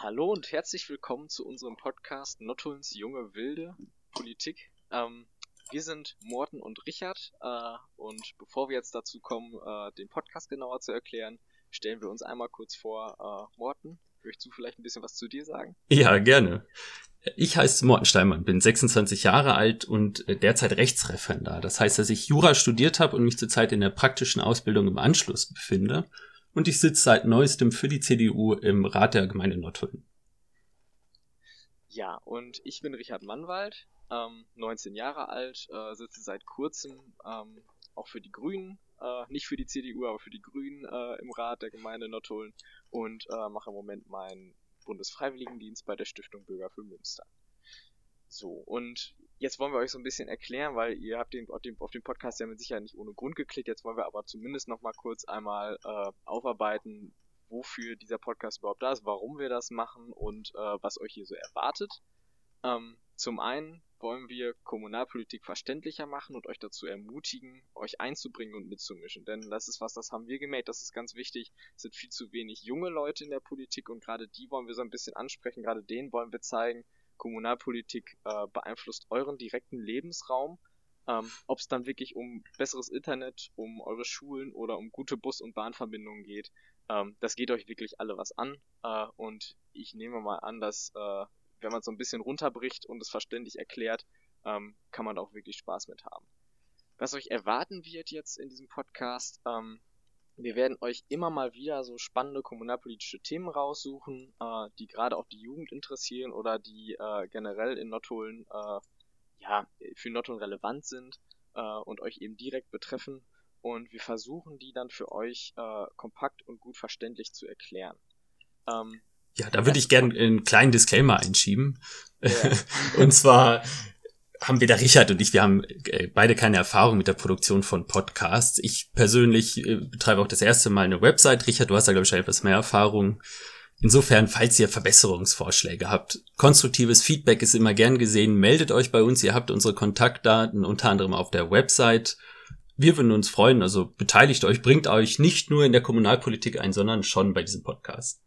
Hallo und herzlich willkommen zu unserem Podcast Nottulns junge Wilde Politik. Ähm, wir sind Morten und Richard äh, und bevor wir jetzt dazu kommen, äh, den Podcast genauer zu erklären, stellen wir uns einmal kurz vor. Äh, Morten, möchtest du vielleicht ein bisschen was zu dir sagen? Ja, gerne. Ich heiße Morten Steinmann, bin 26 Jahre alt und äh, derzeit Rechtsreferendar. Das heißt, dass ich Jura studiert habe und mich zurzeit in der praktischen Ausbildung im Anschluss befinde und ich sitze seit neuestem für die CDU im Rat der Gemeinde Nordhulm. Ja, und ich bin Richard Mannwald, ähm, 19 Jahre alt, äh, sitze seit kurzem ähm, auch für die Grünen, äh, nicht für die CDU, aber für die Grünen äh, im Rat der Gemeinde Nordhulm und äh, mache im Moment meinen Bundesfreiwilligendienst bei der Stiftung Bürger für Münster. So, und jetzt wollen wir euch so ein bisschen erklären, weil ihr habt den, auf, dem, auf dem Podcast ja mit Sicherheit nicht ohne Grund geklickt. Jetzt wollen wir aber zumindest noch mal kurz einmal äh, aufarbeiten, wofür dieser Podcast überhaupt da ist, warum wir das machen und äh, was euch hier so erwartet. Ähm, zum einen wollen wir Kommunalpolitik verständlicher machen und euch dazu ermutigen, euch einzubringen und mitzumischen. Denn das ist was, das haben wir gemerkt, das ist ganz wichtig. Es sind viel zu wenig junge Leute in der Politik und gerade die wollen wir so ein bisschen ansprechen, gerade denen wollen wir zeigen, Kommunalpolitik äh, beeinflusst euren direkten Lebensraum. Ähm, Ob es dann wirklich um besseres Internet, um eure Schulen oder um gute Bus- und Bahnverbindungen geht, ähm, das geht euch wirklich alle was an. Äh, und ich nehme mal an, dass äh, wenn man es so ein bisschen runterbricht und es verständlich erklärt, ähm, kann man da auch wirklich Spaß mit haben. Was euch erwarten wird jetzt in diesem Podcast, ähm, wir werden euch immer mal wieder so spannende kommunalpolitische Themen raussuchen, äh, die gerade auch die Jugend interessieren oder die äh, generell in Nottuln äh, ja, für Nottuln relevant sind äh, und euch eben direkt betreffen. Und wir versuchen die dann für euch äh, kompakt und gut verständlich zu erklären. Ähm, ja, da würde ich gerne einen kleinen Disclaimer einschieben. Ja. und zwar haben wir da Richard und ich, wir haben äh, beide keine Erfahrung mit der Produktion von Podcasts. Ich persönlich äh, betreibe auch das erste Mal eine Website. Richard, du hast da, glaube ich, etwas mehr Erfahrung. Insofern, falls ihr Verbesserungsvorschläge habt, konstruktives Feedback ist immer gern gesehen. Meldet euch bei uns. Ihr habt unsere Kontaktdaten unter anderem auf der Website. Wir würden uns freuen. Also beteiligt euch, bringt euch nicht nur in der Kommunalpolitik ein, sondern schon bei diesem Podcast.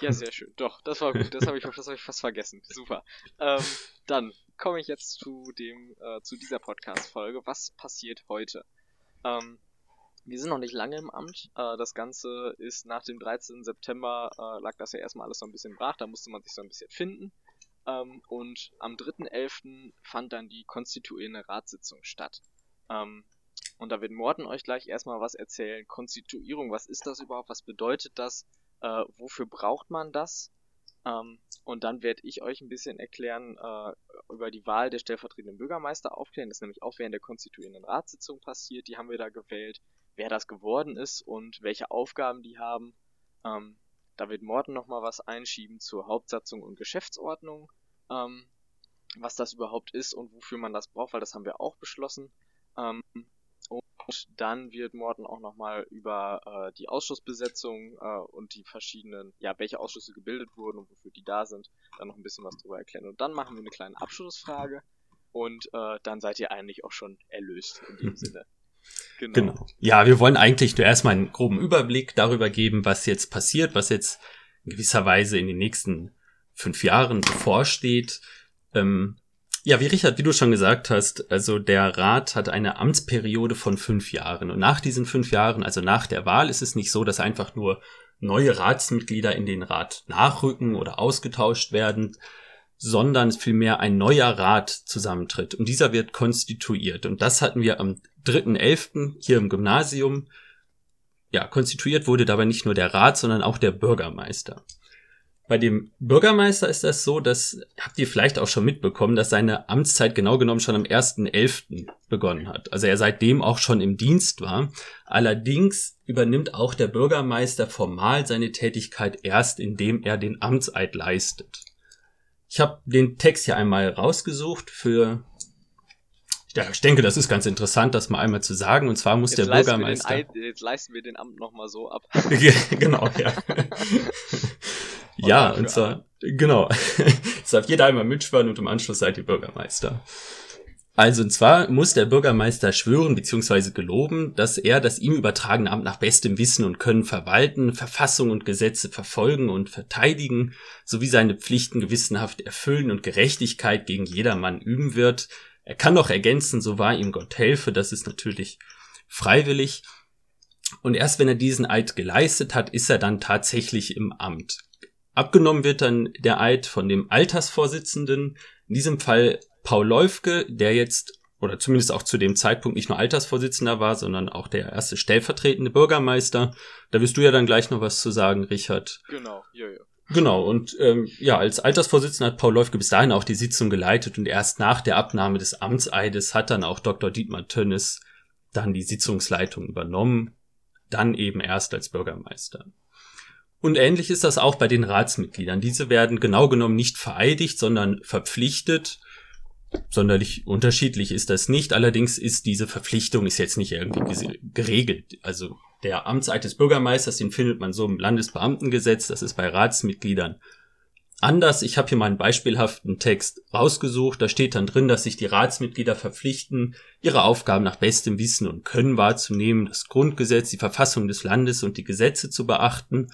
Ja, sehr schön. Doch, das war gut. Das habe ich, hab ich fast vergessen. Super. Ähm, dann komme ich jetzt zu dem, äh, zu dieser Podcast-Folge. Was passiert heute? Ähm, wir sind noch nicht lange im Amt. Äh, das Ganze ist nach dem 13. September, äh, lag das ja erstmal alles so ein bisschen brach, da musste man sich so ein bisschen finden. Ähm, und am 3.11. fand dann die konstituierende Ratssitzung statt. Ähm, und da wird Morten euch gleich erstmal was erzählen. Konstituierung, was ist das überhaupt? Was bedeutet das? Äh, wofür braucht man das? Ähm, und dann werde ich euch ein bisschen erklären äh, über die Wahl der stellvertretenden Bürgermeister aufklären. Das ist nämlich auch während der konstituierenden Ratssitzung passiert. Die haben wir da gewählt. Wer das geworden ist und welche Aufgaben die haben. Ähm, da wird Morten nochmal was einschieben zur Hauptsatzung und Geschäftsordnung. Ähm, was das überhaupt ist und wofür man das braucht, weil das haben wir auch beschlossen. Ähm, und dann wird Morten auch nochmal über äh, die Ausschussbesetzung äh, und die verschiedenen, ja, welche Ausschüsse gebildet wurden und wofür die da sind, dann noch ein bisschen was drüber erklären. Und dann machen wir eine kleine Abschlussfrage und äh, dann seid ihr eigentlich auch schon erlöst in dem Sinne. Genau. genau. Ja, wir wollen eigentlich nur erstmal einen groben Überblick darüber geben, was jetzt passiert, was jetzt in gewisser Weise in den nächsten fünf Jahren bevorsteht. Ähm, ja, wie Richard, wie du schon gesagt hast, also der Rat hat eine Amtsperiode von fünf Jahren. Und nach diesen fünf Jahren, also nach der Wahl, ist es nicht so, dass einfach nur neue Ratsmitglieder in den Rat nachrücken oder ausgetauscht werden, sondern vielmehr ein neuer Rat zusammentritt. Und dieser wird konstituiert. Und das hatten wir am 3.11. hier im Gymnasium. Ja, konstituiert wurde dabei nicht nur der Rat, sondern auch der Bürgermeister. Bei dem Bürgermeister ist das so, dass, habt ihr vielleicht auch schon mitbekommen, dass seine Amtszeit genau genommen schon am 1.11. begonnen hat. Also er seitdem auch schon im Dienst war. Allerdings übernimmt auch der Bürgermeister formal seine Tätigkeit erst, indem er den Amtseid leistet. Ich habe den Text hier einmal rausgesucht für ich denke, das ist ganz interessant, das mal einmal zu sagen. Und zwar muss jetzt der Bürgermeister. Eid, jetzt leisten wir den Amt nochmal so ab. genau, ja. ja, und zwar, genau. Es darf jeder einmal mitschwören und im Anschluss seid ihr Bürgermeister. Also und zwar muss der Bürgermeister schwören bzw. geloben, dass er das ihm übertragene Amt nach bestem Wissen und Können verwalten, Verfassung und Gesetze verfolgen und verteidigen, sowie seine Pflichten gewissenhaft erfüllen und Gerechtigkeit gegen jedermann üben wird. Er kann noch ergänzen, so wahr ihm Gott helfe, das ist natürlich freiwillig. Und erst wenn er diesen Eid geleistet hat, ist er dann tatsächlich im Amt. Abgenommen wird dann der Eid von dem Altersvorsitzenden, in diesem Fall Paul Läufke, der jetzt oder zumindest auch zu dem Zeitpunkt nicht nur Altersvorsitzender war, sondern auch der erste stellvertretende Bürgermeister. Da wirst du ja dann gleich noch was zu sagen, Richard. Genau, ja, ja. Genau, und ähm, ja, als Altersvorsitzender hat Paul Läufke bis dahin auch die Sitzung geleitet und erst nach der Abnahme des Amtseides hat dann auch Dr. Dietmar Tönnes dann die Sitzungsleitung übernommen, dann eben erst als Bürgermeister. Und ähnlich ist das auch bei den Ratsmitgliedern. Diese werden genau genommen nicht vereidigt, sondern verpflichtet. Sonderlich unterschiedlich ist das nicht. Allerdings ist diese Verpflichtung ist jetzt nicht irgendwie geregelt. Also der Amtseid des Bürgermeisters, den findet man so im Landesbeamtengesetz. Das ist bei Ratsmitgliedern anders. Ich habe hier mal einen beispielhaften Text rausgesucht. Da steht dann drin, dass sich die Ratsmitglieder verpflichten, ihre Aufgaben nach bestem Wissen und Können wahrzunehmen, das Grundgesetz, die Verfassung des Landes und die Gesetze zu beachten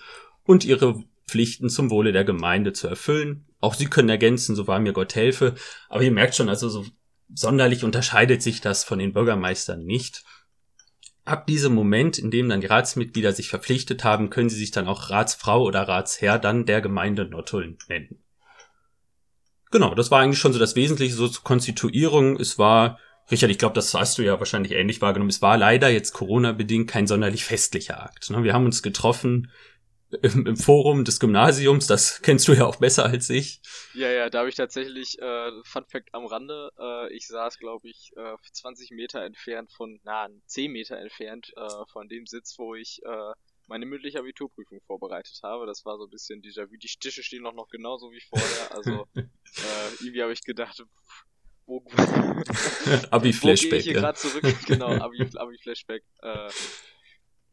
und ihre Pflichten zum Wohle der Gemeinde zu erfüllen. Auch sie können ergänzen, so war mir Gott helfe. Aber ihr merkt schon, also so sonderlich unterscheidet sich das von den Bürgermeistern nicht. Ab diesem Moment, in dem dann die Ratsmitglieder sich verpflichtet haben, können sie sich dann auch Ratsfrau oder Ratsherr dann der Gemeinde Nottuln nennen. Genau, das war eigentlich schon so das Wesentliche so zur Konstituierung. Es war, Richard, ich glaube, das hast du ja wahrscheinlich ähnlich wahrgenommen. Es war leider jetzt Corona-bedingt kein sonderlich festlicher Akt. Ne? Wir haben uns getroffen im, im, Forum des Gymnasiums, das kennst du ja auch besser als ich. Ja, ja, da habe ich tatsächlich, äh, Fun Fact am Rande, äh, ich saß, glaube ich, äh, 20 Meter entfernt von, na, 10 Meter entfernt äh, von dem Sitz, wo ich äh, meine mündliche Abiturprüfung vorbereitet habe. Das war so ein bisschen Déjà-vu. Die Stiche stehen noch, noch genauso wie vorher. Also äh, irgendwie habe ich gedacht, wo, Abi-Flashback. Wo gehe ich hier ja. gerade zurück? Genau, Abi-Flashback. Abi äh,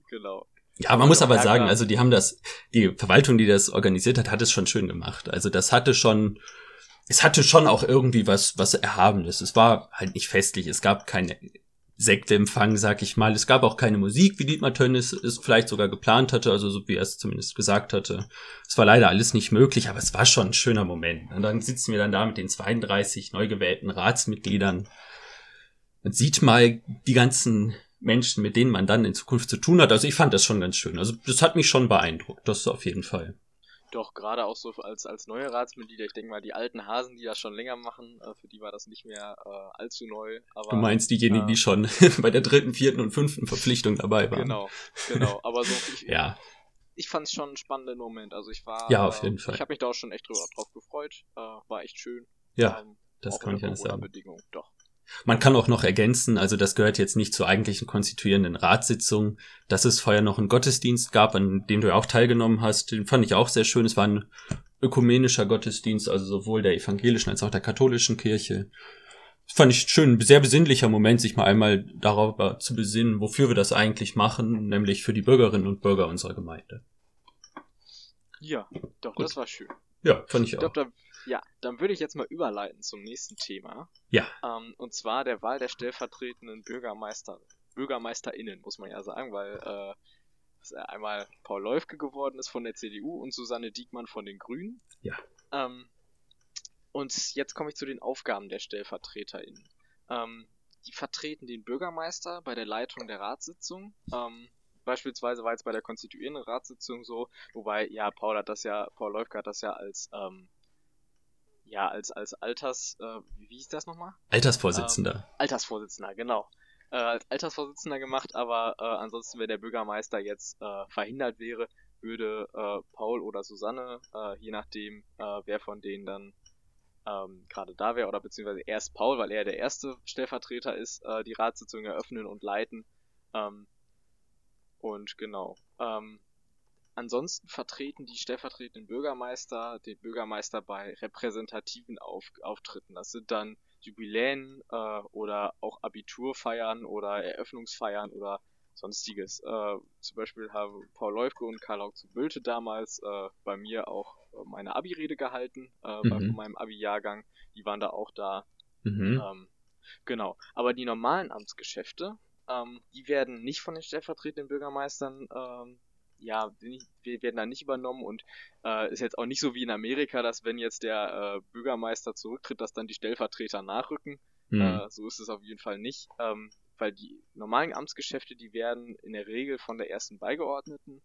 genau. Ja, man muss aber sagen, also die haben das, die Verwaltung, die das organisiert hat, hat es schon schön gemacht. Also das hatte schon, es hatte schon auch irgendwie was, was Erhabenes. Es war halt nicht festlich. Es gab keine Sektempfang, sag ich mal. Es gab auch keine Musik, wie Dietmar Tönnis es vielleicht sogar geplant hatte, also so wie er es zumindest gesagt hatte. Es war leider alles nicht möglich, aber es war schon ein schöner Moment. Und dann sitzen wir dann da mit den 32 neu gewählten Ratsmitgliedern. Man sieht mal die ganzen Menschen, mit denen man dann in Zukunft zu tun hat. Also ich fand das schon ganz schön. Also das hat mich schon beeindruckt, das auf jeden Fall. Doch, gerade auch so als, als neue Ratsmitglieder, ich denke mal, die alten Hasen, die das schon länger machen, äh, für die war das nicht mehr äh, allzu neu. Aber, du meinst diejenigen, äh, die schon bei der dritten, vierten und fünften Verpflichtung dabei waren. Genau, genau. Aber so, ich, ja. ich fand es schon einen spannenden Moment. Also ich war, ja, auf jeden äh, Fall. ich habe mich da auch schon echt drüber, drauf gefreut. Äh, war echt schön. Ja, ähm, das kann ich ja sagen. Bedingung, doch. Man kann auch noch ergänzen, also das gehört jetzt nicht zur eigentlichen konstituierenden Ratssitzung, dass es vorher noch einen Gottesdienst gab, an dem du ja auch teilgenommen hast. Den fand ich auch sehr schön. Es war ein ökumenischer Gottesdienst, also sowohl der evangelischen als auch der katholischen Kirche. Das fand ich schön, ein sehr besinnlicher Moment, sich mal einmal darüber zu besinnen, wofür wir das eigentlich machen, nämlich für die Bürgerinnen und Bürger unserer Gemeinde. Ja, doch, Gut. das war schön. Ja, fand ich, ich auch. Glaub, ja, dann würde ich jetzt mal überleiten zum nächsten Thema. Ja. Ähm, und zwar der Wahl der stellvertretenden Bürgermeister, BürgermeisterInnen, muss man ja sagen, weil äh, einmal Paul Läufke geworden ist von der CDU und Susanne Diekmann von den Grünen. Ja. Ähm, und jetzt komme ich zu den Aufgaben der StellvertreterInnen. Ähm, die vertreten den Bürgermeister bei der Leitung der Ratssitzung. Ähm, beispielsweise war jetzt bei der konstituierenden Ratssitzung so, wobei, ja, Paul hat das ja, Paul Läufke hat das ja als ähm, ja, als, als Alters, äh, wie hieß das nochmal? Altersvorsitzender. Ähm, Altersvorsitzender, genau. Äh, als Altersvorsitzender gemacht, aber äh, ansonsten, wenn der Bürgermeister jetzt äh, verhindert wäre, würde äh, Paul oder Susanne, äh, je nachdem, äh, wer von denen dann ähm, gerade da wäre, oder beziehungsweise erst Paul, weil er der erste Stellvertreter ist, äh, die Ratssitzung eröffnen und leiten. Ähm, und genau. Ähm, Ansonsten vertreten die stellvertretenden Bürgermeister den Bürgermeister bei repräsentativen Auf Auftritten. Das sind dann Jubiläen äh, oder auch Abiturfeiern oder Eröffnungsfeiern oder sonstiges. Äh, zum Beispiel haben Paul Läufke und Karl-Aug zu Bülte damals äh, bei mir auch äh, meine Abi-Rede gehalten, äh, mhm. bei meinem Abi-Jahrgang. Die waren da auch da. Mhm. Ähm, Genau. Aber die normalen Amtsgeschäfte, ähm, die werden nicht von den stellvertretenden Bürgermeistern, ähm, ja, wir werden da nicht übernommen und äh, ist jetzt auch nicht so wie in Amerika, dass wenn jetzt der äh, Bürgermeister zurücktritt, dass dann die Stellvertreter nachrücken. Mhm. Äh, so ist es auf jeden Fall nicht, ähm, weil die normalen Amtsgeschäfte, die werden in der Regel von der ersten Beigeordneten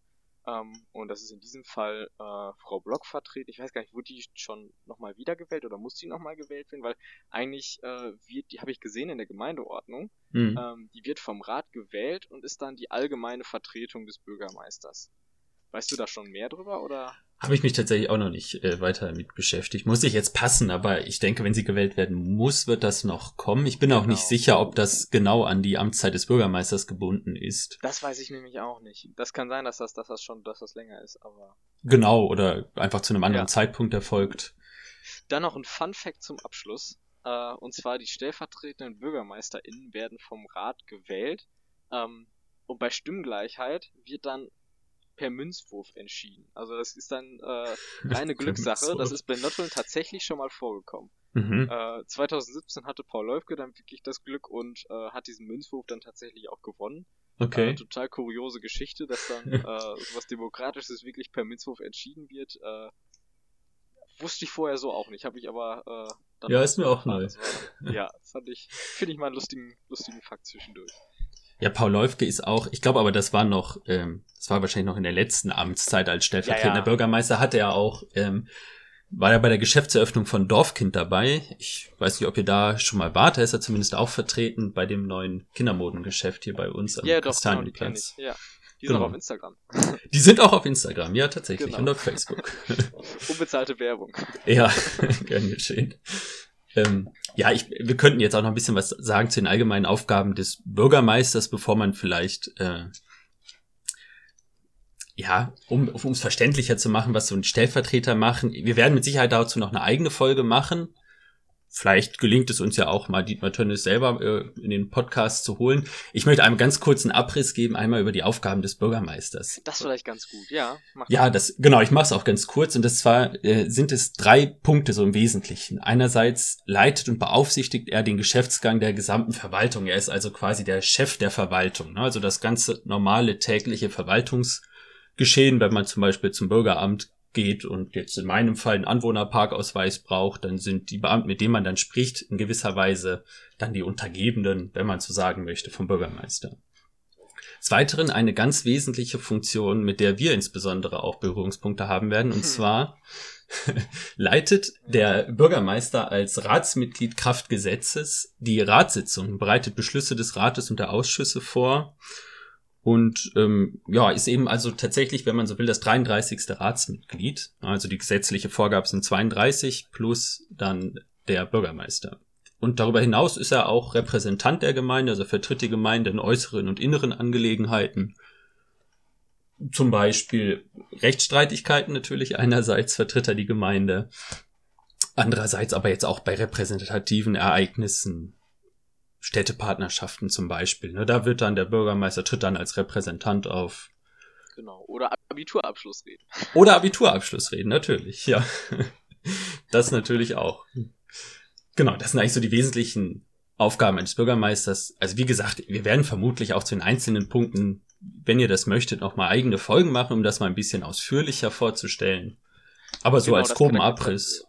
ähm, und das ist in diesem Fall äh, Frau Block vertreten. Ich weiß gar nicht, wurde die schon nochmal wiedergewählt oder muss die nochmal gewählt werden? Weil eigentlich äh, wird, die habe ich gesehen in der Gemeindeordnung, mhm. ähm, die wird vom Rat gewählt und ist dann die allgemeine Vertretung des Bürgermeisters. Weißt du da schon mehr drüber oder? Habe ich mich tatsächlich auch noch nicht äh, weiter mit beschäftigt. Muss ich jetzt passen, aber ich denke, wenn sie gewählt werden muss, wird das noch kommen. Ich bin auch nicht genau. sicher, ob das genau an die Amtszeit des Bürgermeisters gebunden ist. Das weiß ich nämlich auch nicht. Das kann sein, dass das, dass das schon, dass das länger ist, aber. Genau, oder einfach zu einem anderen ja. Zeitpunkt erfolgt. Dann noch ein Fun Fact zum Abschluss. Äh, und zwar die stellvertretenden BürgermeisterInnen werden vom Rat gewählt. Ähm, und bei Stimmgleichheit wird dann per Münzwurf entschieden. Also das ist dann äh, reine Glückssache. Das ist bei Notteln tatsächlich schon mal vorgekommen. Mhm. Äh, 2017 hatte Paul Läufke dann wirklich das Glück und äh, hat diesen Münzwurf dann tatsächlich auch gewonnen. Okay. Äh, total kuriose Geschichte, dass dann äh, was Demokratisches wirklich per Münzwurf entschieden wird. Äh, wusste ich vorher so auch nicht, habe ich aber äh, dann Ja, ist mir auch neu. ja, fand ich, finde ich mal einen lustigen, lustigen Fakt zwischendurch. Ja, Paul Läufke ist auch, ich glaube aber, das war noch, ähm, das war wahrscheinlich noch in der letzten Amtszeit als stellvertretender ja, ja. Bürgermeister, hatte er auch, ähm, war er bei der Geschäftseröffnung von Dorfkind dabei. Ich weiß nicht, ob ihr da schon mal wart, da ist er zumindest auch vertreten bei dem neuen Kindermodengeschäft hier bei uns am ja, doch, genau, die ich. Ja. Die sind genau. auch auf Instagram. Die sind auch auf Instagram, ja, tatsächlich. Genau. Und auf Facebook. Unbezahlte Werbung. Ja, gern geschehen. Ähm, ja, ich, wir könnten jetzt auch noch ein bisschen was sagen zu den allgemeinen Aufgaben des Bürgermeisters, bevor man vielleicht, äh, ja, um es verständlicher zu machen, was so ein Stellvertreter machen. Wir werden mit Sicherheit dazu noch eine eigene Folge machen. Vielleicht gelingt es uns ja auch mal, Dietmar Tönnes selber äh, in den Podcast zu holen. Ich möchte einem ganz kurzen Abriss geben, einmal über die Aufgaben des Bürgermeisters. Das vielleicht ganz gut, ja. ja, das genau. Ich mache es auch ganz kurz und das zwar äh, sind es drei Punkte so im Wesentlichen. Einerseits leitet und beaufsichtigt er den Geschäftsgang der gesamten Verwaltung. Er ist also quasi der Chef der Verwaltung. Ne? Also das ganze normale tägliche Verwaltungsgeschehen, wenn man zum Beispiel zum Bürgeramt geht und jetzt in meinem Fall einen Anwohnerparkausweis braucht, dann sind die Beamten, mit denen man dann spricht, in gewisser Weise dann die Untergebenen, wenn man so sagen möchte, vom Bürgermeister. Des Weiteren eine ganz wesentliche Funktion, mit der wir insbesondere auch Berührungspunkte haben werden, und zwar leitet der Bürgermeister als Ratsmitglied Kraftgesetzes die Ratssitzungen, bereitet Beschlüsse des Rates und der Ausschüsse vor und ähm, ja, ist eben also tatsächlich, wenn man so will, das 33. Ratsmitglied. Also die gesetzliche Vorgabe sind 32 plus dann der Bürgermeister. Und darüber hinaus ist er auch Repräsentant der Gemeinde, also vertritt die Gemeinde in äußeren und inneren Angelegenheiten. Zum Beispiel Rechtsstreitigkeiten natürlich einerseits vertritt er die Gemeinde, andererseits aber jetzt auch bei repräsentativen Ereignissen, Städtepartnerschaften zum Beispiel. Ne? Da wird dann der Bürgermeister tritt dann als Repräsentant auf. Genau. Oder Abiturabschluss reden. Oder Abiturabschluss reden, natürlich, ja. Das natürlich auch. Genau, das sind eigentlich so die wesentlichen Aufgaben eines Bürgermeisters. Also wie gesagt, wir werden vermutlich auch zu den einzelnen Punkten, wenn ihr das möchtet, nochmal eigene Folgen machen, um das mal ein bisschen ausführlicher vorzustellen. Aber so genau, als groben Abriss.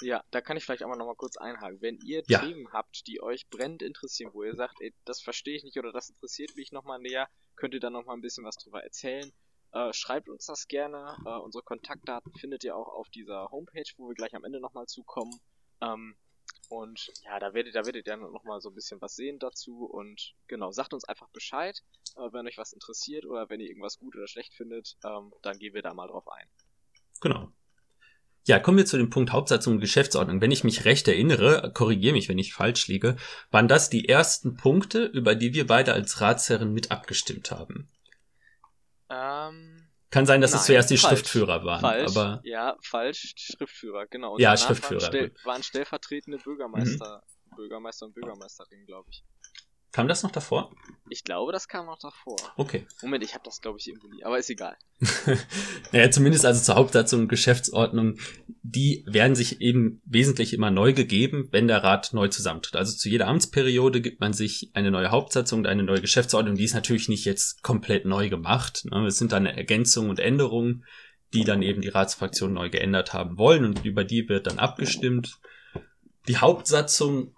Ja, da kann ich vielleicht auch mal nochmal kurz einhaken. Wenn ihr ja. Themen habt, die euch brennend interessieren, wo ihr sagt, ey, das verstehe ich nicht oder das interessiert mich nochmal näher, könnt ihr dann nochmal ein bisschen was drüber erzählen. Äh, schreibt uns das gerne. Äh, unsere Kontaktdaten findet ihr auch auf dieser Homepage, wo wir gleich am Ende nochmal zukommen. Ähm, und ja, da werdet, da werdet ihr dann nochmal so ein bisschen was sehen dazu. Und genau, sagt uns einfach Bescheid, äh, wenn euch was interessiert oder wenn ihr irgendwas gut oder schlecht findet, ähm, dann gehen wir da mal drauf ein. Genau. Ja, kommen wir zu dem Punkt Hauptsatzung und Geschäftsordnung. Wenn ich mich recht erinnere, korrigiere mich, wenn ich falsch liege, waren das die ersten Punkte, über die wir beide als Ratsherren mit abgestimmt haben. Ähm, Kann sein, dass nein, es zuerst die falsch, Schriftführer waren, falsch, aber ja, falsch, Schriftführer, genau. Und ja, Schriftführer. Waren, stell, waren stellvertretende Bürgermeister, mhm. Bürgermeister und Bürgermeisterin, glaube ich. Kam das noch davor? Ich glaube, das kam noch davor. Okay. Moment, ich habe das, glaube ich, irgendwo nie, aber ist egal. naja, zumindest also zur Hauptsatzung und Geschäftsordnung, die werden sich eben wesentlich immer neu gegeben, wenn der Rat neu zusammentritt. Also zu jeder Amtsperiode gibt man sich eine neue Hauptsatzung und eine neue Geschäftsordnung. Die ist natürlich nicht jetzt komplett neu gemacht. Ne? Es sind dann Ergänzungen und Änderungen, die dann eben die Ratsfraktion neu geändert haben wollen und über die wird dann abgestimmt. Die Hauptsatzung,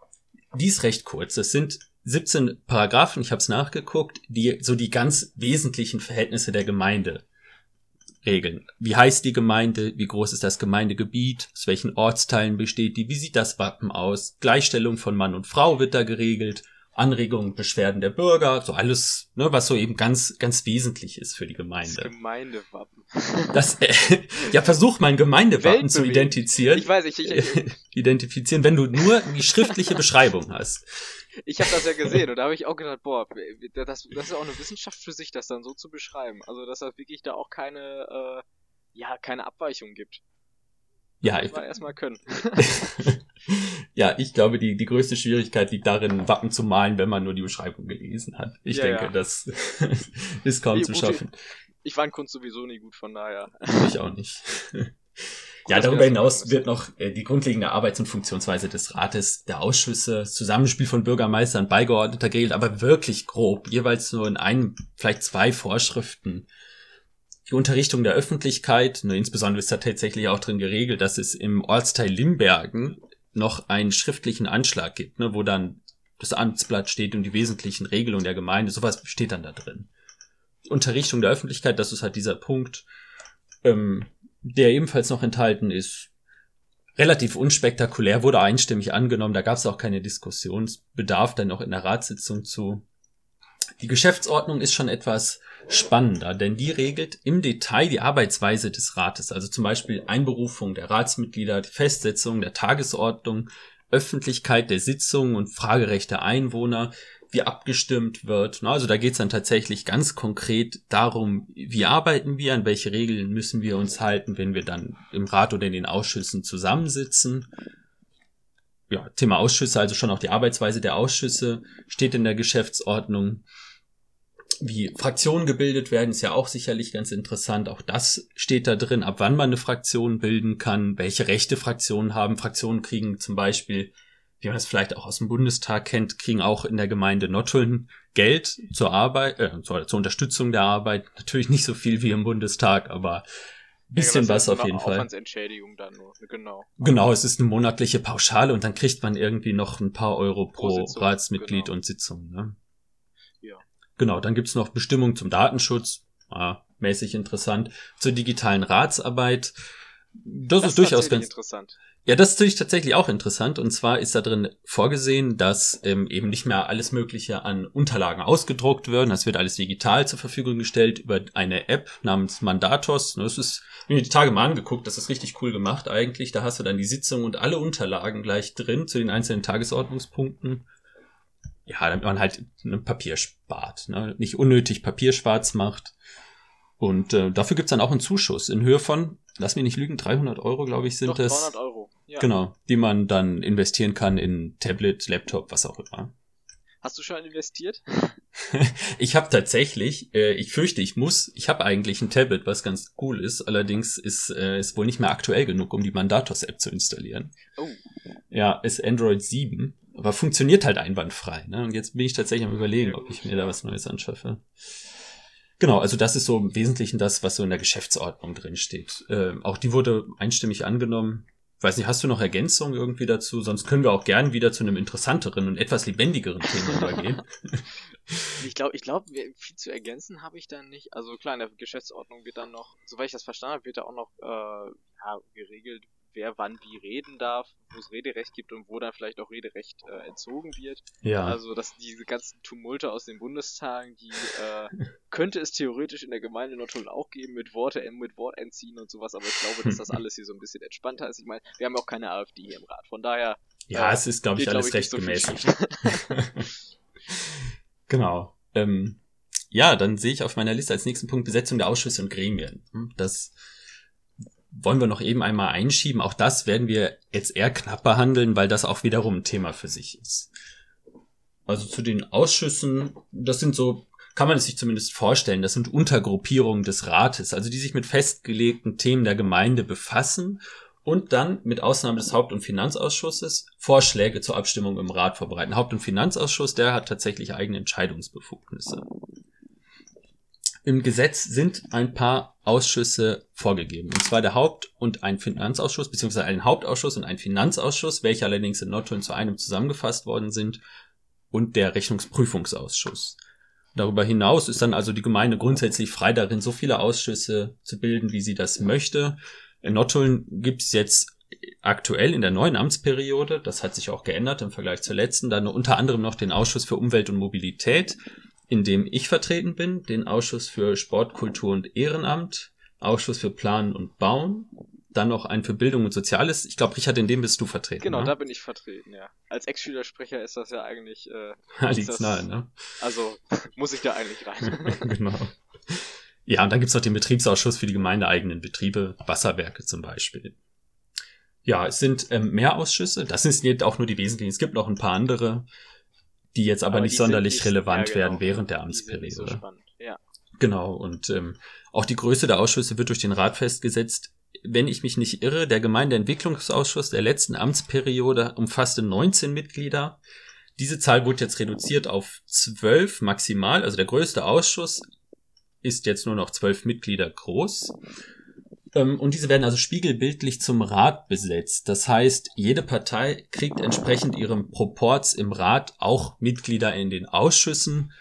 die ist recht kurz. Es sind 17 Paragraphen, ich habe es nachgeguckt, die so die ganz wesentlichen Verhältnisse der Gemeinde regeln. Wie heißt die Gemeinde? Wie groß ist das Gemeindegebiet? Aus welchen Ortsteilen besteht die? Wie sieht das Wappen aus? Gleichstellung von Mann und Frau wird da geregelt. Anregungen, Beschwerden der Bürger, so alles, ne, was so eben ganz, ganz wesentlich ist für die Gemeinde. Das Gemeindewappen. Das, äh, ja, versuch mal ein Gemeindewappen zu identifizieren. Ich weiß, ich, ich, ich identifizieren, wenn du nur die schriftliche Beschreibung hast. Ich habe das ja gesehen und da habe ich auch gedacht, boah, das, das ist auch eine Wissenschaft für sich, das dann so zu beschreiben. Also, dass das wirklich da auch keine, äh, ja, keine Abweichung gibt. Ja, ich. Mal erstmal können. Ja, ich glaube, die, die größte Schwierigkeit liegt darin, Wappen zu malen, wenn man nur die Beschreibung gelesen hat. Ich ja, denke, ja. das ist kaum nee, zu schaffen. Ich fand Kunst sowieso nie gut, von daher. Ich auch nicht. Ja, darüber hinaus wird noch äh, die grundlegende Arbeits- und Funktionsweise des Rates, der Ausschüsse, Zusammenspiel von Bürgermeistern, Beigeordneter geregelt, aber wirklich grob, jeweils nur in einem, vielleicht zwei Vorschriften. Die Unterrichtung der Öffentlichkeit, nur insbesondere ist da tatsächlich auch drin geregelt, dass es im Ortsteil Limbergen noch einen schriftlichen Anschlag gibt, ne, wo dann das Amtsblatt steht und die wesentlichen Regelungen der Gemeinde, sowas steht dann da drin. Unterrichtung der Öffentlichkeit, das ist halt dieser Punkt. Ähm, der ebenfalls noch enthalten ist. Relativ unspektakulär, wurde einstimmig angenommen, da gab es auch keine Diskussionsbedarf dann noch in der Ratssitzung zu. Die Geschäftsordnung ist schon etwas spannender, denn die regelt im Detail die Arbeitsweise des Rates, also zum Beispiel Einberufung der Ratsmitglieder, die Festsetzung der Tagesordnung, Öffentlichkeit der Sitzungen und Fragerecht der Einwohner, wie abgestimmt wird. Also da geht es dann tatsächlich ganz konkret darum, wie arbeiten wir, an welche Regeln müssen wir uns halten, wenn wir dann im Rat oder in den Ausschüssen zusammensitzen. Ja, Thema Ausschüsse, also schon auch die Arbeitsweise der Ausschüsse steht in der Geschäftsordnung. Wie Fraktionen gebildet werden, ist ja auch sicherlich ganz interessant. Auch das steht da drin, ab wann man eine Fraktion bilden kann, welche Rechte Fraktionen haben. Fraktionen kriegen zum Beispiel wie man es vielleicht auch aus dem Bundestag kennt, kriegen auch in der Gemeinde Nottuln Geld zur Arbeit, äh, zur, zur Unterstützung der Arbeit. Natürlich nicht so viel wie im Bundestag, aber bisschen ja, was auf jeden Fall. Entschädigung dann nur, genau. Genau, es ist eine monatliche Pauschale und dann kriegt man irgendwie noch ein paar Euro pro, pro Sitzung, Ratsmitglied genau. und Sitzung. Ne? Ja. Genau, dann gibt's noch Bestimmungen zum Datenschutz, ah, mäßig interessant, zur digitalen Ratsarbeit. Das, das ist durchaus ganz interessant. Ja, das ist natürlich tatsächlich auch interessant. Und zwar ist da drin vorgesehen, dass ähm, eben nicht mehr alles Mögliche an Unterlagen ausgedruckt werden. Das wird alles digital zur Verfügung gestellt über eine App namens Mandatos. Das ist, wenn ich die Tage mal angeguckt, das ist richtig cool gemacht eigentlich. Da hast du dann die Sitzung und alle Unterlagen gleich drin zu den einzelnen Tagesordnungspunkten. Ja, damit man halt ein Papier spart, ne? nicht unnötig Papier schwarz macht. Und äh, dafür gibt's dann auch einen Zuschuss in Höhe von lass mich nicht lügen, 300 Euro, glaube ich, sind Doch, es. 300 Euro, ja. Genau, die man dann investieren kann in Tablet, Laptop, was auch immer. Hast du schon investiert? ich habe tatsächlich, äh, ich fürchte, ich muss, ich habe eigentlich ein Tablet, was ganz cool ist, allerdings ist äh, ist wohl nicht mehr aktuell genug, um die Mandatos-App zu installieren. Oh. Ja, ist Android 7, aber funktioniert halt einwandfrei. Ne? Und jetzt bin ich tatsächlich am überlegen, ob ich mir da was Neues anschaffe. Genau, also das ist so im Wesentlichen das, was so in der Geschäftsordnung drin steht. Äh, auch die wurde einstimmig angenommen. Weiß nicht, hast du noch Ergänzungen irgendwie dazu? Sonst können wir auch gern wieder zu einem interessanteren und etwas lebendigeren Thema übergehen. ich glaube, ich glaube, viel zu ergänzen habe ich da nicht. Also klar, in der Geschäftsordnung wird dann noch, soweit ich das verstanden habe, wird da auch noch äh, ja, geregelt, wer wann wie reden darf, wo es Rederecht gibt und wo dann vielleicht auch Rederecht äh, entzogen wird. Ja. Also, dass diese ganzen Tumulte aus den Bundestagen, die äh, könnte es theoretisch in der Gemeinde Nordholm auch geben, mit Worte mit Wort entziehen und sowas, aber ich glaube, dass das alles hier so ein bisschen entspannter ist. Ich meine, wir haben ja auch keine AfD hier im Rat, von daher. Ja, äh, es ist, glaube ich, alles glaub recht so gemäßigt. genau. Ähm, ja, dann sehe ich auf meiner Liste als nächsten Punkt Besetzung der Ausschüsse und Gremien. Hm, das wollen wir noch eben einmal einschieben. Auch das werden wir jetzt eher knapp behandeln, weil das auch wiederum ein Thema für sich ist. also zu den Ausschüssen, das sind so, kann man es sich zumindest vorstellen, das sind Untergruppierungen des Rates, also die sich mit festgelegten Themen der Gemeinde befassen und dann mit Ausnahme des Haupt- und Finanzausschusses Vorschläge zur Abstimmung im Rat vorbereiten. Haupt- und Finanzausschuss, der hat tatsächlich eigene Entscheidungsbefugnisse. Im Gesetz sind ein paar Ausschüsse vorgegeben. Und zwar der Haupt- und ein Finanzausschuss, beziehungsweise ein Hauptausschuss und ein Finanzausschuss, welche allerdings in Nordhorn zu einem zusammengefasst worden sind, und der Rechnungsprüfungsausschuss. Darüber hinaus ist dann also die Gemeinde grundsätzlich frei darin, so viele Ausschüsse zu bilden, wie sie das möchte. In Nottuln gibt es jetzt aktuell in der neuen Amtsperiode, das hat sich auch geändert im Vergleich zur letzten, dann unter anderem noch den Ausschuss für Umwelt und Mobilität, in dem ich vertreten bin, den Ausschuss für Sport, Kultur und Ehrenamt, Ausschuss für Planen und Bauen, dann noch einen für Bildung und Soziales. Ich glaube, Richard, in dem bist du vertreten. Genau, ne? da bin ich vertreten, ja. Als Ex-Schülersprecher ist das ja eigentlich. Äh, liegt's nahe, ne? Also muss ich da eigentlich rein. genau. Ja, und dann gibt's noch den Betriebsausschuss für die gemeindeeigenen Betriebe, Wasserwerke zum Beispiel. Ja, es sind ähm, mehr Ausschüsse. Das sind jetzt auch nur die wesentlichen. Es gibt noch ein paar andere, die jetzt aber, Aber nicht sonderlich nicht- relevant ja, genau. werden während der nicht so Amtsperiode. spannend. Ja. Genau, und ähm, auch die Größe der Ausschüsse wird durch den Rat festgesetzt. Wenn ich mich nicht irre, der Gemeindeentwicklungsausschuss der letzten Amtsperiode umfasste 19 Mitglieder. Diese Zahl wurde jetzt reduziert auf 12 maximal. Also der größte Ausschuss ist jetzt nur noch 12 Mitglieder groß. Ähm, Und diese werden also spiegelbildlich zum Rat besetzt. Das heißt, jede Partei kriegt entsprechend ihrem Proports im Rat auch Mitglieder in den Ausschüssen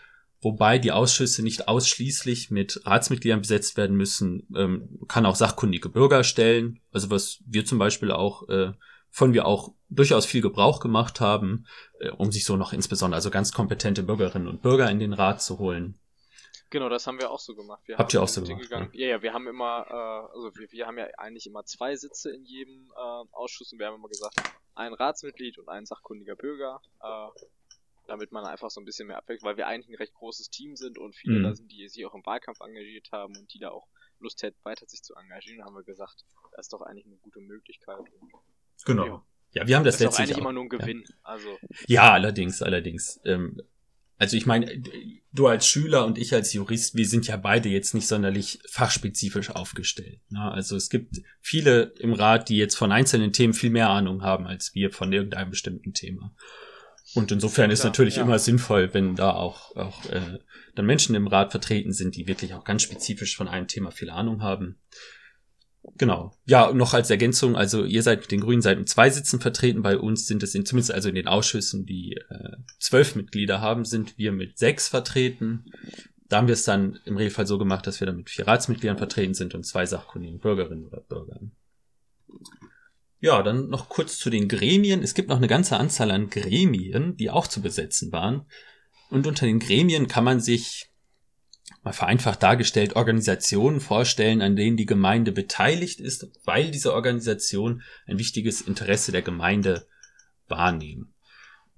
wobei die Ausschüsse nicht ausschließlich mit Ratsmitgliedern besetzt werden müssen, ähm, kann auch sachkundige Bürger stellen, also was wir zum Beispiel auch, äh, von wir auch durchaus viel Gebrauch gemacht haben, äh, um sich so noch insbesondere also ganz kompetente Bürgerinnen und Bürger in den Rat zu holen. Genau, das haben wir auch so gemacht. Wir Habt haben ihr auch so gemacht, Gegangen. Ja, ja, wir haben immer, äh, also wir, wir haben ja eigentlich immer zwei Sitze in jedem äh, Ausschuss und wir haben immer gesagt, ein Ratsmitglied und ein sachkundiger Bürger, äh, damit man einfach so ein bisschen mehr abwechselt, weil wir eigentlich ein recht großes Team sind und viele Mhm. da sind, die sich auch im Wahlkampf engagiert haben und die da auch Lust hätten, weiter sich zu engagieren, haben wir gesagt, das ist doch eigentlich eine gute Möglichkeit. Und Genau. Ja. Ja, wir haben das, das ist auch letztlich eigentlich immer nur ein Gewinn. Also, Ja, allerdings, allerdings. Ähm, also ich meine, du als Schüler und ich als Jurist, wir sind ja beide jetzt nicht sonderlich fachspezifisch aufgestellt. Ne? Also es gibt viele im Rat, die jetzt von einzelnen Themen viel mehr Ahnung haben als wir von irgendeinem bestimmten Thema. Und insofern ist natürlich ja. immer sinnvoll, wenn da auch, auch äh, dann Menschen im Rat vertreten sind, die wirklich auch ganz spezifisch von einem Thema viel Ahnung haben. Genau. Ja, noch als Ergänzung, also ihr seid mit den Grünen seit mit zwei Sitzen vertreten, bei uns sind es in, zumindest also in den Ausschüssen, die äh, zwölf Mitglieder haben, sind wir mit sechs vertreten. Da haben wir es dann im Regelfall so gemacht, dass wir dann mit vier Ratsmitgliedern vertreten sind und zwei sachkundigen Bürgerinnen oder Bürgern. Ja, dann noch kurz zu den Gremien. Es gibt noch eine ganze Anzahl an Gremien, die auch zu besetzen waren. Und unter den Gremien kann man sich mal vereinfacht dargestellt Organisationen vorstellen, an denen die Gemeinde beteiligt ist, weil diese Organisation ein wichtiges Interesse der Gemeinde wahrnehmen.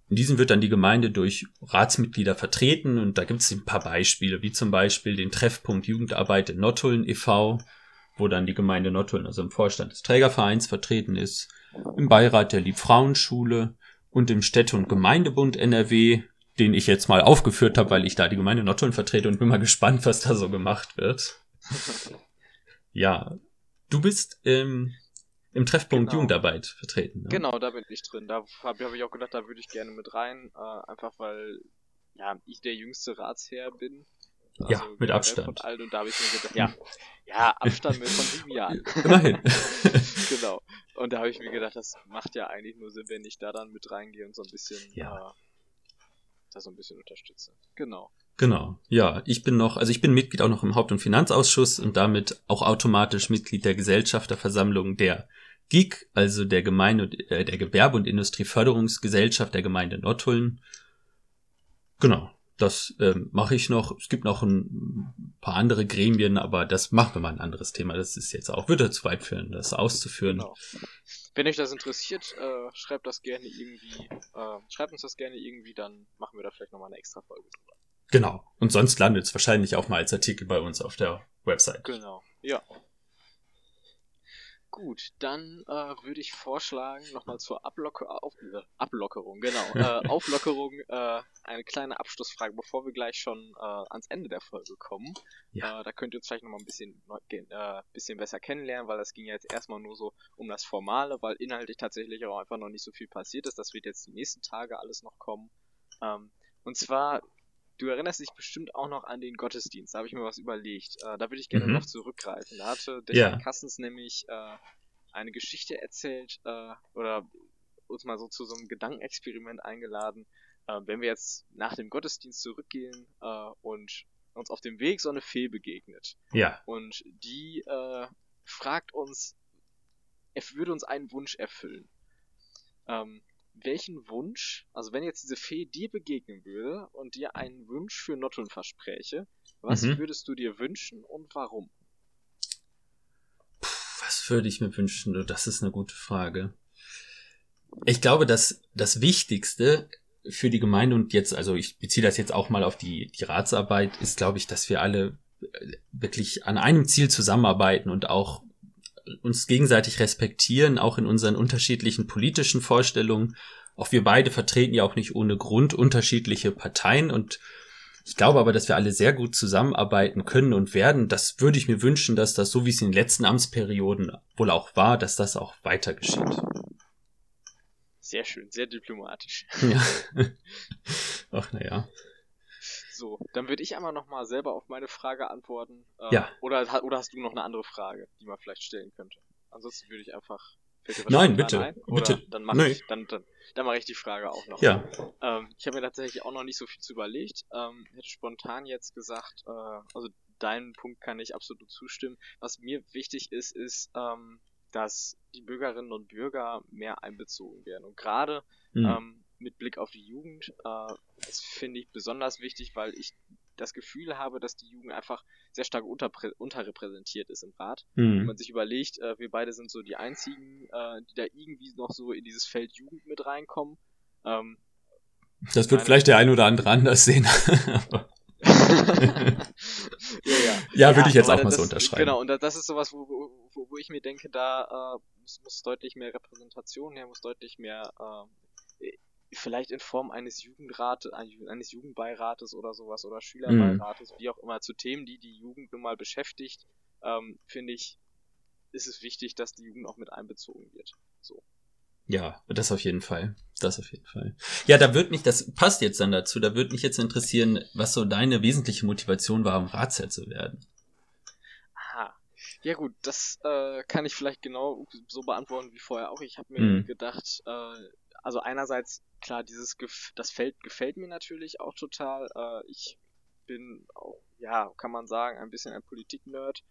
In diesem wird dann die Gemeinde durch Ratsmitglieder vertreten und da gibt es ein paar Beispiele, wie zum Beispiel den Treffpunkt Jugendarbeit in Nottuln e.V., wo dann die Gemeinde Nottuln, also im Vorstand des Trägervereins vertreten ist, im Beirat der Liebfrauenschule und im Städte- und Gemeindebund NRW, den ich jetzt mal aufgeführt habe, weil ich da die Gemeinde Nottuln vertrete und bin mal gespannt, was da so gemacht wird. ja, du bist ähm, im Treffpunkt Genau. Jugendarbeit vertreten. Ne? Genau, da bin ich drin. Da habe hab ich auch gedacht, da würde ich gerne mit rein. Äh, einfach weil ja, ich der jüngste Ratsherr bin. Ja, mit Abstand. Von allen, und da habe ich mir gedacht, ja, ja, Abstand mit von sieben Jahren. Immerhin. genau. Und da habe ich mir gedacht, das macht ja eigentlich nur Sinn, wenn ich da dann mit reingehe und so ein bisschen, Ja. äh, da so ein bisschen unterstütze. Genau. Genau. Ja, ich bin noch, also ich bin Mitglied auch noch im Haupt- und Finanzausschuss und damit auch automatisch Mitglied der Gesellschafterversammlung der GIG, also der Gemeinde, äh, der Gewerbe- und Industrieförderungsgesellschaft der Gemeinde Nottuln. Genau. Das ähm, mache ich noch. Es gibt noch ein paar andere Gremien, aber das machen wir mal ein anderes Thema. Das ist jetzt auch, würde zu weit führen, das auszuführen. Genau. Wenn euch das interessiert, äh, schreibt das gerne irgendwie, äh, schreibt uns das gerne irgendwie, dann machen wir da vielleicht nochmal eine extra Folge drüber. Genau. Und sonst landet es wahrscheinlich auch mal als Artikel bei uns auf der Website. Genau. Ja. Gut, dann äh, würde ich vorschlagen, nochmal zur Ablock auf äh, Ablockerung, genau, äh, Auflockerung, äh, eine kleine Abschlussfrage, bevor wir gleich schon äh, ans Ende der Folge kommen. Ja. Da könnt ihr uns vielleicht nochmal ein bisschen, bisschen besser kennenlernen, weil das ging ja jetzt erstmal nur so um das Formale, weil inhaltlich tatsächlich auch einfach noch nicht so viel passiert ist. Das wird jetzt die nächsten Tage alles noch kommen. Ähm, und zwar Du erinnerst dich bestimmt auch noch an den Gottesdienst. Da habe ich mir was überlegt. Äh, da würde ich gerne mhm. noch zurückgreifen. Da hatte der ja. Kassens nämlich äh, eine Geschichte erzählt äh, oder uns mal so zu so einem Gedankenexperiment eingeladen. Äh, wenn wir jetzt nach dem Gottesdienst zurückgehen äh, und uns auf dem Weg so eine Fee begegnet. Ja. Und die äh, fragt uns, er würde uns einen Wunsch erfüllen. Ähm, welchen Wunsch, also wenn jetzt diese Fee dir begegnen würde und dir einen Wunsch für Nottun verspräche, was mhm. würdest du dir wünschen und warum? Puh, was würde ich mir wünschen? Das ist eine gute Frage. Ich glaube, dass das Wichtigste für die Gemeinde und jetzt, also ich beziehe das jetzt auch mal auf die, die Ratsarbeit, ist, glaube ich, dass wir alle äh, wirklich an einem Ziel zusammenarbeiten und auch uns gegenseitig respektieren, auch in unseren unterschiedlichen politischen Vorstellungen. Auch wir beide vertreten ja auch nicht ohne Grund unterschiedliche Parteien und ich glaube aber, dass wir alle sehr gut zusammenarbeiten können und werden. Das würde ich mir wünschen, dass das, so wie es in den letzten Amtsperioden wohl auch war, dass das auch weiter geschieht. Sehr schön, sehr diplomatisch. Ja. Ach, naja. So, dann würde ich einmal nochmal selber auf meine Frage antworten. Äh, ja. Oder, oder hast du noch eine andere Frage, die man vielleicht stellen könnte? Ansonsten würde ich einfach. Nein, bitte. bitte. Dann mache ich, dann, dann, dann mache ich die Frage auch noch. Ja. Ähm, ich habe mir tatsächlich auch noch nicht so viel zu überlegt. Ähm, hätte spontan jetzt gesagt, äh, also deinen Punkt kann ich absolut zustimmen. Was mir wichtig ist, ist, ähm, dass die Bürgerinnen und Bürger mehr einbezogen werden. Und gerade mhm. ähm, mit Blick auf die Jugend. Äh, das finde ich besonders wichtig, weil ich das Gefühl habe, dass die Jugend einfach sehr stark unterrepräsentiert ist im Rat. Mhm. Wenn man sich überlegt, äh, wir beide sind so die einzigen, äh, die da irgendwie noch so in dieses Feld Jugend mit reinkommen. Ähm, das wird vielleicht der ein oder andere anders sehen. ja, ja. ja, ja, würde ich jetzt auch mal so unterschreiben. Genau, und das ist sowas, wo, wo, wo ich mir denke, da äh, muss, muss deutlich mehr Repräsentation her, muss deutlich mehr äh, vielleicht in Form eines Jugendrates, eines Jugendbeirates oder sowas oder Schülerbeirates, mhm. wie auch immer, zu Themen, die die Jugend nun mal beschäftigt, ähm, finde ich, ist es wichtig, dass die Jugend auch mit einbezogen wird. So. Ja, das auf jeden Fall. Das auf jeden Fall. Ja, da wird mich, das passt jetzt dann dazu, da würde mich jetzt interessieren, was so deine wesentliche Motivation war, um Ratsherr zu werden. Aha. Ja gut, das äh, kann ich vielleicht genau so beantworten wie vorher auch. Ich habe mir mhm. gedacht, äh, also einerseits, klar, dieses Gef das Feld gefällt mir natürlich auch total. Äh, ich bin auch, ja, kann man sagen, ein bisschen ein Politik-Nerd.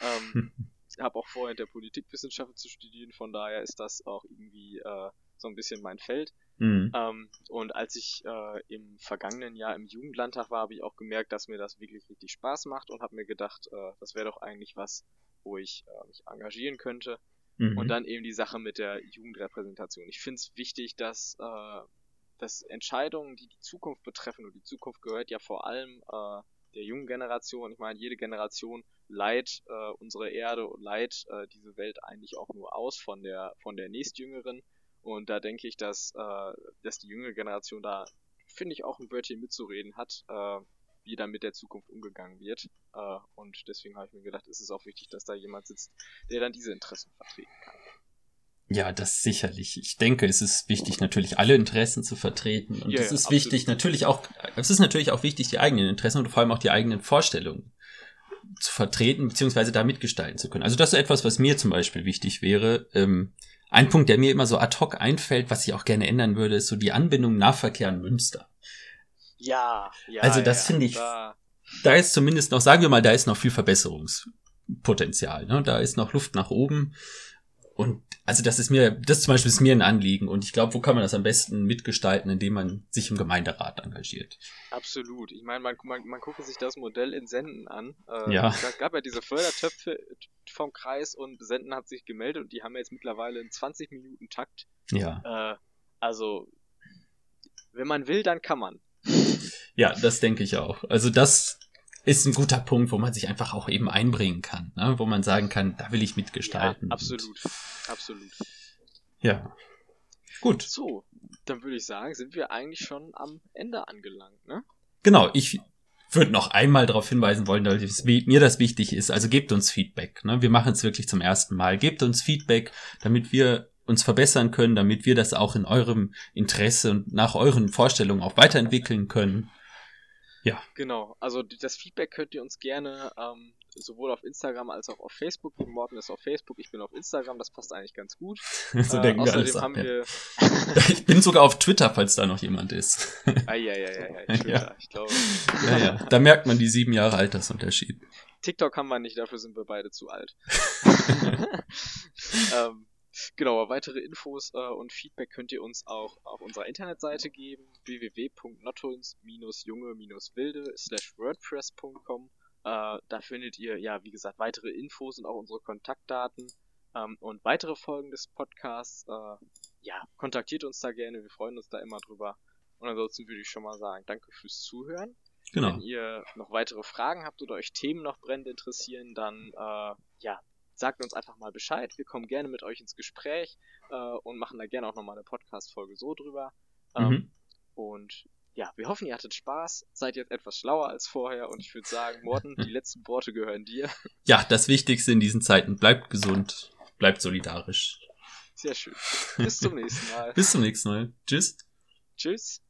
Ähm, ich habe auch vor, in der Politikwissenschaften zu studieren, von daher ist das auch irgendwie äh, so ein bisschen mein Feld. Mhm. Ähm, und als ich äh, im vergangenen Jahr im Jugendlandtag war, habe ich auch gemerkt, dass mir das wirklich richtig Spaß macht und habe mir gedacht, äh, das wäre doch eigentlich was, wo ich äh, mich engagieren könnte. Mhm. Und dann eben die Sache mit der Jugendrepräsentation. Ich finde es wichtig, dass, äh, dass Entscheidungen, die die Zukunft betreffen, und die Zukunft gehört ja vor allem äh, der jungen Generation, ich meine, jede Generation leiht äh, unsere Erde und leiht äh, diese Welt eigentlich auch nur aus von der, von der nächstjüngeren. Und da denke ich, dass, äh, dass die jüngere Generation da, finde ich, auch ein Wörtchen mitzureden hat, äh, wie dann mit der Zukunft umgegangen wird. Äh, und deswegen habe ich mir gedacht, ist es auch wichtig, dass da jemand sitzt, der dann diese Interessen vertreten kann. Ja, das sicherlich. Ich denke, es ist wichtig, natürlich alle Interessen zu vertreten. Und ja, es ist ja, wichtig, natürlich auch, es ist natürlich auch wichtig, die eigenen Interessen und vor allem auch die eigenen Vorstellungen zu vertreten, beziehungsweise da mitgestalten zu können. Also das ist etwas, was mir zum Beispiel wichtig wäre. Ähm, ein Punkt, der mir immer so ad hoc einfällt, was ich auch gerne ändern würde, ist so die Anbindung Nahverkehr an Münster. Ja, ja. Also das ja, finde ich, da. da ist zumindest noch, sagen wir mal, da ist noch viel Verbesserungspotenzial. Ne? Da ist noch Luft nach oben. Und also das ist mir, das zum Beispiel ist mir ein Anliegen. Und ich glaube, wo kann man das am besten mitgestalten, indem man sich im Gemeinderat engagiert? Absolut. Ich meine, man, man, man gucke sich das Modell in Senden an. Äh, ja. Es gab ja diese Fördertöpfe vom Kreis und Senden hat sich gemeldet und die haben jetzt mittlerweile einen 20 Minuten Takt. Ja. Äh, also, wenn man will, dann kann man. Ja, das denke ich auch. Also das, ist ein guter Punkt, wo man sich einfach auch eben einbringen kann, ne? wo man sagen kann, da will ich mitgestalten. Ja, absolut, absolut. Ja. Gut. So, dann würde ich sagen, sind wir eigentlich schon am Ende angelangt, ne? Genau, ich würde noch einmal darauf hinweisen wollen, dass mir das wichtig ist. Also gebt uns Feedback. Ne? Wir machen es wirklich zum ersten Mal. Gebt uns Feedback, damit wir uns verbessern können, damit wir das auch in eurem Interesse und nach euren Vorstellungen auch weiterentwickeln können. Ja. Genau, also das Feedback könnt ihr uns gerne ähm, sowohl auf Instagram als auch auf Facebook geben. Morten ist auf Facebook, ich bin auf Instagram, das passt eigentlich ganz gut. so äh, denken wir alles ab, ja. Ich bin sogar auf Twitter, falls da noch jemand ist. ah, ja, ja, ja, ja, Twitter, ja. ich glaube. Ja, ja, da merkt man die sieben Jahre Altersunterschied. TikTok haben wir nicht, dafür sind wir beide zu alt. ähm, Genau, weitere Infos äh, und Feedback könnt ihr uns auch auf unserer Internetseite geben, www.notholz-junge-wilde slash wordpress.com. Äh, da findet ihr, ja, wie gesagt, weitere Infos und auch unsere Kontaktdaten ähm, und weitere Folgen des Podcasts. Äh, ja, kontaktiert uns da gerne, wir freuen uns da immer drüber. Und ansonsten würde ich schon mal sagen, danke fürs Zuhören. Genau. Wenn ihr noch weitere Fragen habt oder euch Themen noch brennend interessieren, dann äh, ja, sagt uns einfach mal Bescheid. Wir kommen gerne mit euch ins Gespräch äh, und machen da gerne auch nochmal eine Podcast-Folge so drüber. Ähm, mhm. Und ja, wir hoffen, ihr hattet Spaß, seid jetzt etwas schlauer als vorher und ich würde sagen, Morten, die letzten Worte gehören dir. Ja, das Wichtigste in diesen Zeiten, bleibt gesund, bleibt solidarisch. Sehr schön. Bis zum nächsten Mal. Bis zum nächsten Mal. Tschüss. Tschüss.